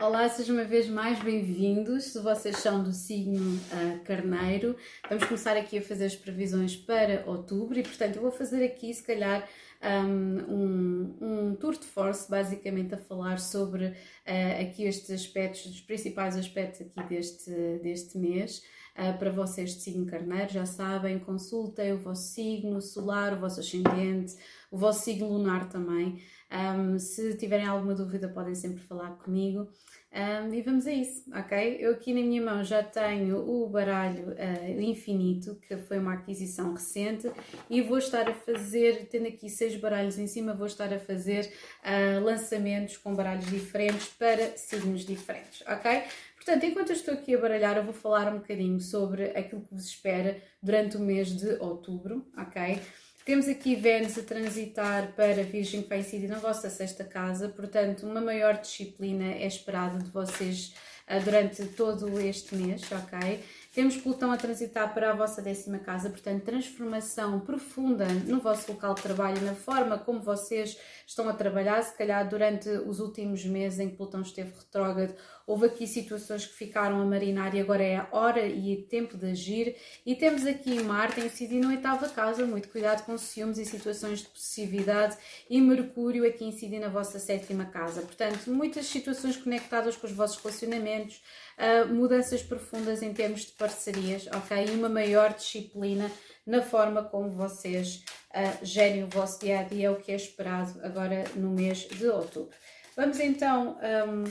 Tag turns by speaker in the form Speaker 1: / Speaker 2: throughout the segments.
Speaker 1: Olá, sejam uma vez mais bem-vindos. Se vocês são do signo uh, Carneiro, vamos começar aqui a fazer as previsões para outubro e, portanto, eu vou fazer aqui, se calhar, um, um, tour de force, basicamente a falar sobre uh, aqui estes aspectos, os principais aspectos aqui deste, deste mês. Uh, para vocês de signo carneiro, já sabem, consultem o vosso signo solar, o vosso ascendente, o vosso signo lunar também. Um, se tiverem alguma dúvida, podem sempre falar comigo. Um, e vamos a isso, ok? Eu aqui na minha mão já tenho o baralho uh, infinito, que foi uma aquisição recente, e vou estar a fazer, tendo aqui seis baralhos em cima, vou estar a fazer uh, lançamentos com baralhos diferentes para signos diferentes, ok? Portanto, enquanto eu estou aqui a baralhar, eu vou falar um bocadinho sobre aquilo que vos espera durante o mês de outubro, ok? Temos aqui Vênus a transitar para Virgem que vai incidir na vossa sexta casa, portanto, uma maior disciplina é esperada de vocês uh, durante todo este mês, ok? Temos Plutão a transitar para a vossa décima casa, portanto, transformação profunda no vosso local de trabalho, na forma como vocês estão a trabalhar. Se calhar durante os últimos meses em que Plutão esteve retrógrado, houve aqui situações que ficaram a marinar e agora é a hora e o tempo de agir. E temos aqui Marte incidir na oitava casa, muito cuidado com ciúmes e situações de possessividade, e Mercúrio aqui incidir na vossa sétima casa. Portanto, muitas situações conectadas com os vossos relacionamentos, uh, mudanças profundas em termos de parcerias, ok? E uma maior disciplina na forma como vocês uh, gerem o vosso dia a dia, o que é esperado agora no mês de outubro. Vamos então um,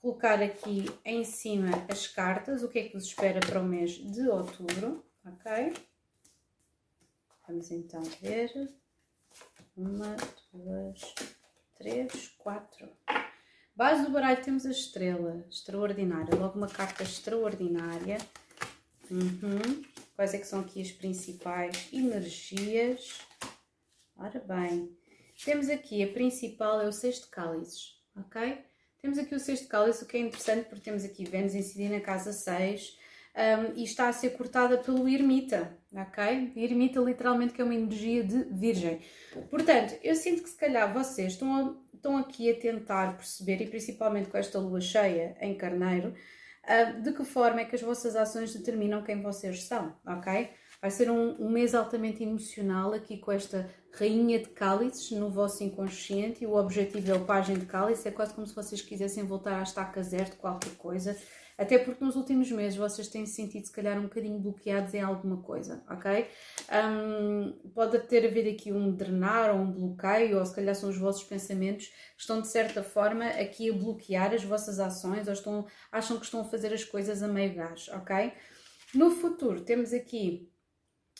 Speaker 1: colocar aqui em cima as cartas, o que é que vos espera para o mês de outubro, ok? Vamos então ver. Uma, duas, três, quatro. Base do baralho temos a estrela, extraordinária, logo uma carta extraordinária. Uhum. Quais é que são aqui as principais energias? Ora bem, temos aqui a principal é o sexto cálices, ok? Temos aqui o sexto cálice, o que é interessante porque temos aqui Vênus incidir na casa 6 um, e está a ser cortada pelo ermita, ok? Ermita literalmente que é uma energia de virgem. Portanto, eu sinto que se calhar vocês estão a estão aqui a tentar perceber, e principalmente com esta lua cheia em carneiro, ah, de que forma é que as vossas ações determinam quem vocês são, ok? Vai ser um, um mês altamente emocional aqui com esta rainha de cálices no vosso inconsciente e o objetivo é o pajem de cálice, é quase como se vocês quisessem voltar à estaca zero de qualquer coisa, até porque nos últimos meses vocês têm se sentido se calhar um bocadinho bloqueados em alguma coisa, ok? Um, pode ter havido aqui um drenar ou um bloqueio, ou se calhar são os vossos pensamentos que estão de certa forma aqui a bloquear as vossas ações ou estão, acham que estão a fazer as coisas a meio gás, ok? No futuro temos aqui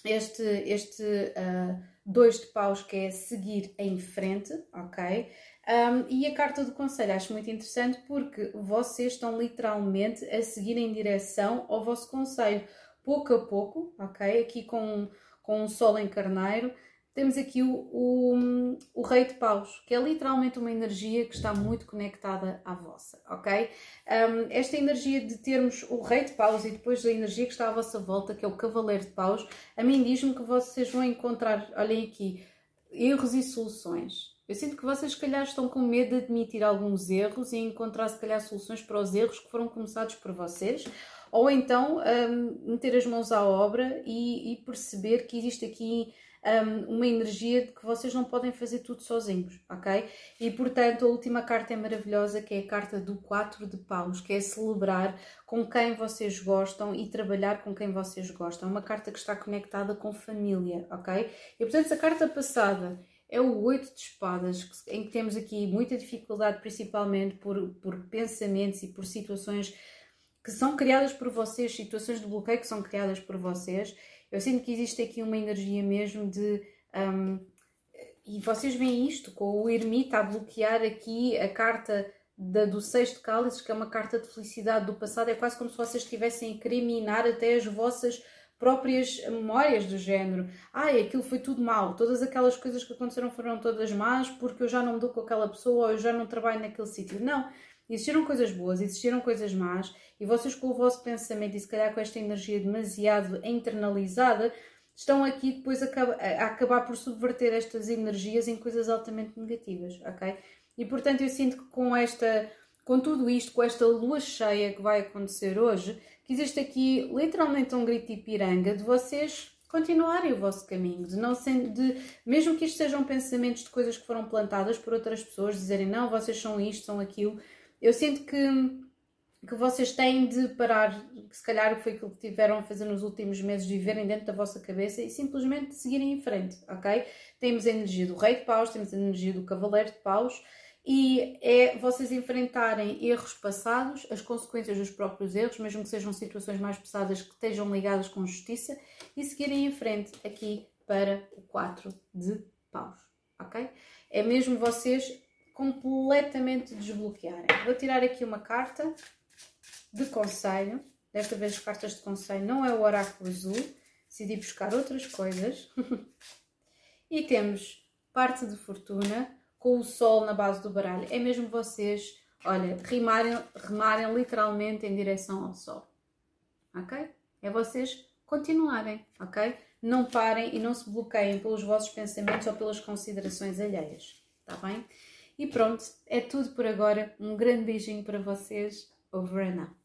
Speaker 1: este, este uh, dois de paus que é seguir em frente, ok? Um, e a carta do conselho acho muito interessante porque vocês estão literalmente a seguir em direção ao vosso conselho, pouco a pouco, ok? Aqui com, com um sol em carneiro, temos aqui o, o, o, rei de paus, que é literalmente uma energia que está muito conectada à vossa, ok? Um, esta energia de termos o rei de paus e depois a energia que está à vossa volta, que é o cavaleiro de paus, a mim diz-me que vocês vão encontrar, olhem aqui, erros e soluções. Eu sinto que vocês, se calhar, estão com medo de admitir alguns erros e encontrar, se calhar, soluções para os erros que foram começados por vocês, ou então um, meter as mãos à obra e, e perceber que existe aqui um, uma energia de que vocês não podem fazer tudo sozinhos, ok? E portanto, a última carta é maravilhosa, que é a carta do 4 de paus, que é celebrar com quem vocês gostam e trabalhar com quem vocês gostam. É uma carta que está conectada com família, ok? E portanto, essa carta passada é o oito de espadas, em que temos aqui muita dificuldade, principalmente por, por pensamentos e por situações que são criadas por vocês, situações de bloqueio que são criadas por vocês. Eu sinto que existe aqui uma energia mesmo de. Um, e vocês veem isto com o ermita a bloquear aqui a carta da, do Seis de Cálices, que é uma carta de felicidade do passado. É quase como se vocês estivessem a criminar até as vossas próprias memórias do género. Ai, aquilo foi tudo mal, todas aquelas coisas que aconteceram foram todas más porque eu já não me dou com aquela pessoa ou eu já não trabalho naquele sítio. Não, existiram coisas boas, existiram coisas más e vocês com o vosso pensamento e se calhar com esta energia demasiado internalizada estão aqui depois a, a acabar por subverter estas energias em coisas altamente negativas, ok? E portanto eu sinto que com esta com tudo isto, com esta lua cheia que vai acontecer hoje, que existe aqui literalmente um grito de piranga de vocês continuarem o vosso caminho, de não ser, de, mesmo que isto sejam pensamentos de coisas que foram plantadas por outras pessoas, dizerem não, vocês são isto, são aquilo, eu sinto que, que vocês têm de parar, que se calhar foi aquilo que tiveram a fazer nos últimos meses, de viverem dentro da vossa cabeça e simplesmente seguirem em frente, ok? Temos a energia do Rei de Paus, temos a energia do Cavaleiro de Paus, e é vocês enfrentarem erros passados, as consequências dos próprios erros, mesmo que sejam situações mais pesadas que estejam ligadas com justiça, e seguirem em frente aqui para o 4 de paus, ok? É mesmo vocês completamente desbloquearem. Vou tirar aqui uma carta de conselho, desta vez as cartas de conselho não é o oráculo azul, decidi buscar outras coisas. e temos parte de fortuna, com o sol na base do baralho. É mesmo vocês, olha, rimarem, remarem literalmente em direção ao sol. Ok? É vocês continuarem, ok? Não parem e não se bloqueiem pelos vossos pensamentos ou pelas considerações alheias. Tá bem? E pronto, é tudo por agora. Um grande beijinho para vocês. Over and out.